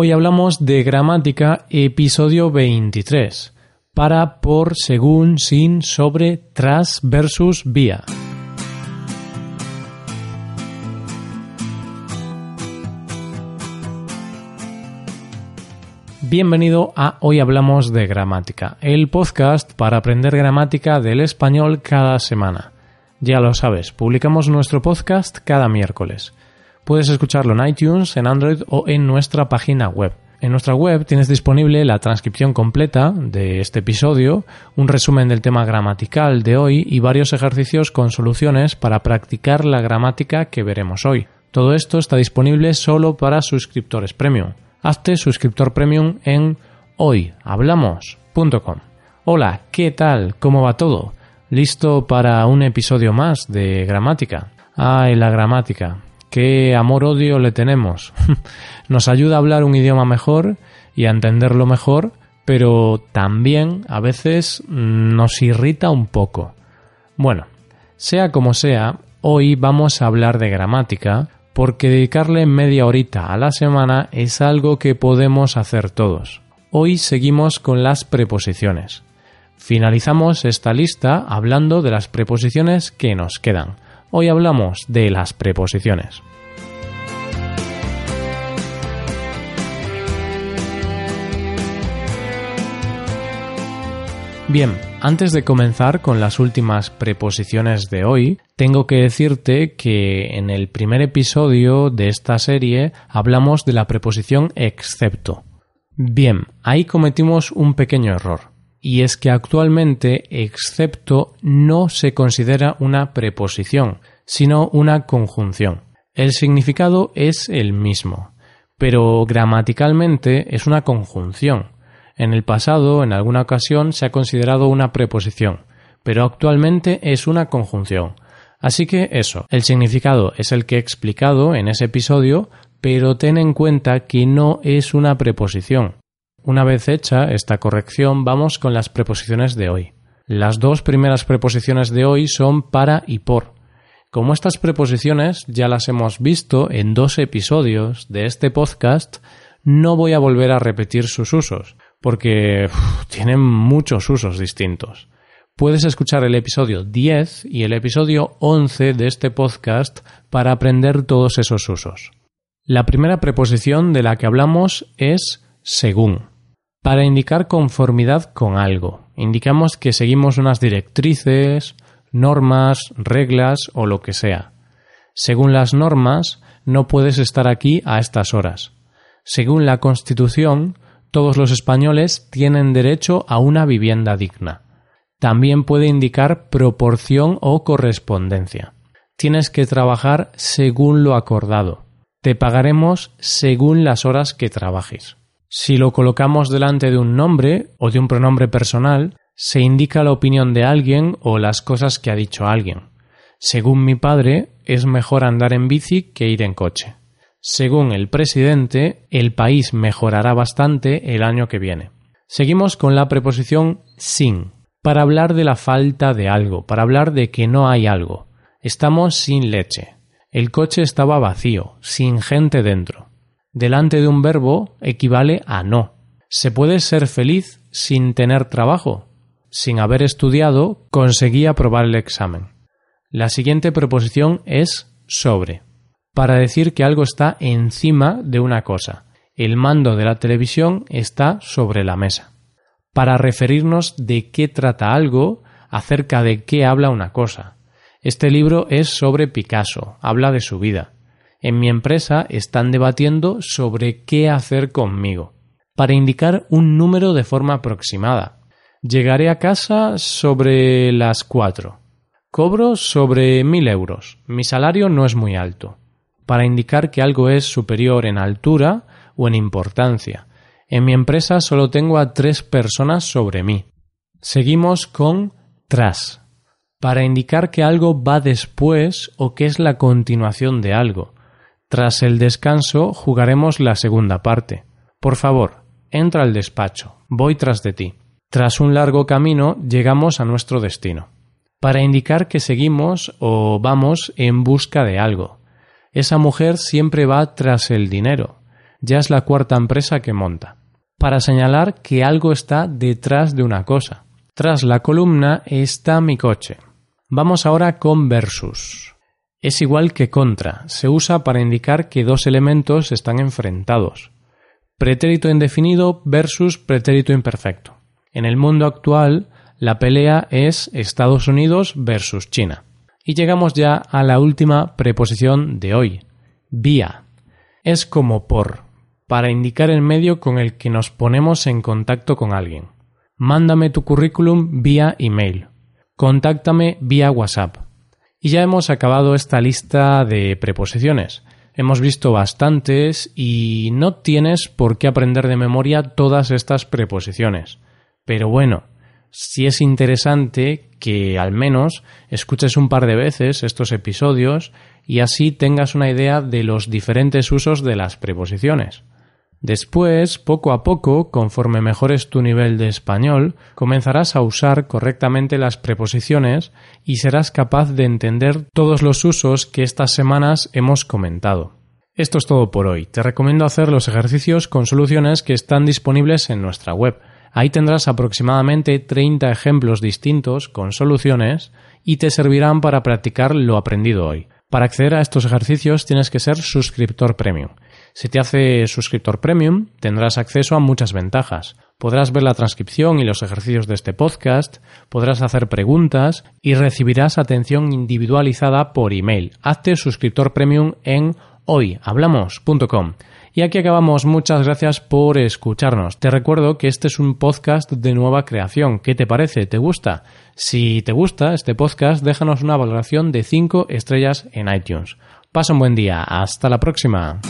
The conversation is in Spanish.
Hoy hablamos de gramática, episodio 23. Para, por, según, sin, sobre, tras, versus, vía. Bienvenido a Hoy Hablamos de Gramática, el podcast para aprender gramática del español cada semana. Ya lo sabes, publicamos nuestro podcast cada miércoles. Puedes escucharlo en iTunes, en Android o en nuestra página web. En nuestra web tienes disponible la transcripción completa de este episodio, un resumen del tema gramatical de hoy y varios ejercicios con soluciones para practicar la gramática que veremos hoy. Todo esto está disponible solo para suscriptores premium. Hazte suscriptor premium en hoyhablamos.com. Hola, ¿qué tal? ¿Cómo va todo? ¿Listo para un episodio más de gramática? Ay, la gramática qué amor-odio le tenemos. Nos ayuda a hablar un idioma mejor y a entenderlo mejor, pero también a veces nos irrita un poco. Bueno, sea como sea, hoy vamos a hablar de gramática porque dedicarle media horita a la semana es algo que podemos hacer todos. Hoy seguimos con las preposiciones. Finalizamos esta lista hablando de las preposiciones que nos quedan. Hoy hablamos de las preposiciones. Bien, antes de comenzar con las últimas preposiciones de hoy, tengo que decirte que en el primer episodio de esta serie hablamos de la preposición excepto. Bien, ahí cometimos un pequeño error y es que actualmente excepto no se considera una preposición, sino una conjunción. El significado es el mismo, pero gramaticalmente es una conjunción. En el pasado, en alguna ocasión, se ha considerado una preposición, pero actualmente es una conjunción. Así que eso, el significado es el que he explicado en ese episodio, pero ten en cuenta que no es una preposición. Una vez hecha esta corrección, vamos con las preposiciones de hoy. Las dos primeras preposiciones de hoy son para y por. Como estas preposiciones ya las hemos visto en dos episodios de este podcast, no voy a volver a repetir sus usos, porque tienen muchos usos distintos. Puedes escuchar el episodio 10 y el episodio 11 de este podcast para aprender todos esos usos. La primera preposición de la que hablamos es según. Para indicar conformidad con algo, indicamos que seguimos unas directrices, normas, reglas o lo que sea. Según las normas, no puedes estar aquí a estas horas. Según la Constitución, todos los españoles tienen derecho a una vivienda digna. También puede indicar proporción o correspondencia. Tienes que trabajar según lo acordado. Te pagaremos según las horas que trabajes. Si lo colocamos delante de un nombre o de un pronombre personal, se indica la opinión de alguien o las cosas que ha dicho alguien. Según mi padre, es mejor andar en bici que ir en coche. Según el presidente, el país mejorará bastante el año que viene. Seguimos con la preposición sin, para hablar de la falta de algo, para hablar de que no hay algo. Estamos sin leche. El coche estaba vacío, sin gente dentro. Delante de un verbo equivale a no. ¿Se puede ser feliz sin tener trabajo? sin haber estudiado, conseguí aprobar el examen. La siguiente proposición es sobre, para decir que algo está encima de una cosa. El mando de la televisión está sobre la mesa. Para referirnos de qué trata algo, acerca de qué habla una cosa. Este libro es sobre Picasso, habla de su vida. En mi empresa están debatiendo sobre qué hacer conmigo, para indicar un número de forma aproximada, Llegaré a casa sobre las cuatro. Cobro sobre mil euros. Mi salario no es muy alto. Para indicar que algo es superior en altura o en importancia. En mi empresa solo tengo a tres personas sobre mí. Seguimos con tras. Para indicar que algo va después o que es la continuación de algo. Tras el descanso jugaremos la segunda parte. Por favor, entra al despacho. Voy tras de ti. Tras un largo camino llegamos a nuestro destino, para indicar que seguimos o vamos en busca de algo. Esa mujer siempre va tras el dinero. Ya es la cuarta empresa que monta. Para señalar que algo está detrás de una cosa. Tras la columna está mi coche. Vamos ahora con versus. Es igual que contra, se usa para indicar que dos elementos están enfrentados. Pretérito indefinido versus pretérito imperfecto. En el mundo actual, la pelea es Estados Unidos versus China. Y llegamos ya a la última preposición de hoy, vía. Es como por, para indicar el medio con el que nos ponemos en contacto con alguien. Mándame tu currículum vía email. Contáctame vía WhatsApp. Y ya hemos acabado esta lista de preposiciones. Hemos visto bastantes y no tienes por qué aprender de memoria todas estas preposiciones. Pero bueno, si es interesante que al menos escuches un par de veces estos episodios y así tengas una idea de los diferentes usos de las preposiciones. Después, poco a poco, conforme mejores tu nivel de español, comenzarás a usar correctamente las preposiciones y serás capaz de entender todos los usos que estas semanas hemos comentado. Esto es todo por hoy. Te recomiendo hacer los ejercicios con soluciones que están disponibles en nuestra web. Ahí tendrás aproximadamente 30 ejemplos distintos con soluciones y te servirán para practicar lo aprendido hoy. Para acceder a estos ejercicios tienes que ser suscriptor premium. Si te haces suscriptor premium, tendrás acceso a muchas ventajas. Podrás ver la transcripción y los ejercicios de este podcast, podrás hacer preguntas y recibirás atención individualizada por email. Hazte suscriptor premium en hoyhablamos.com. Y aquí acabamos. Muchas gracias por escucharnos. Te recuerdo que este es un podcast de nueva creación. ¿Qué te parece? ¿Te gusta? Si te gusta este podcast, déjanos una valoración de 5 estrellas en iTunes. Pasa un buen día. Hasta la próxima.